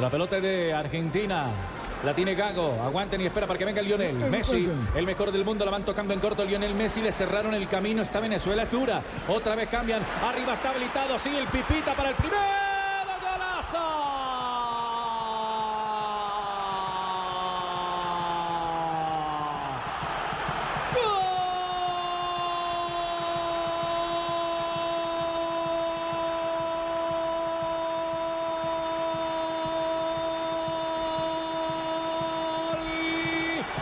La pelota de Argentina. La tiene Gago. Aguanten y espera para que venga Lionel. Messi, el mejor del mundo, la van tocando en corto. Lionel Messi le cerraron el camino. Está Venezuela, dura. Otra vez cambian. Arriba está habilitado. Sigue el pipita para el primer golazo.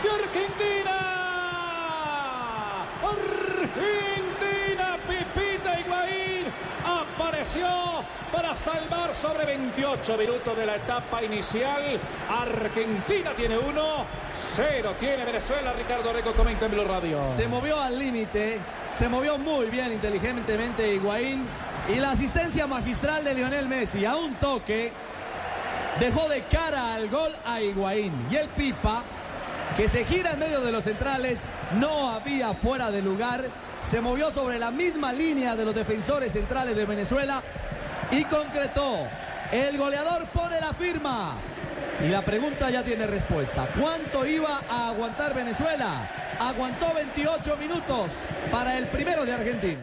de Argentina. Argentina, Pipita Higuaín apareció para salvar sobre 28 minutos de la etapa inicial. Argentina tiene uno, cero tiene Venezuela. Ricardo Reco comenta en Blue Radio. Se movió al límite, se movió muy bien inteligentemente Higuaín y la asistencia magistral de Lionel Messi a un toque dejó de cara al gol a Higuaín y el Pipa que se gira en medio de los centrales, no había fuera de lugar, se movió sobre la misma línea de los defensores centrales de Venezuela y concretó. El goleador pone la firma. Y la pregunta ya tiene respuesta. ¿Cuánto iba a aguantar Venezuela? Aguantó 28 minutos para el primero de Argentina.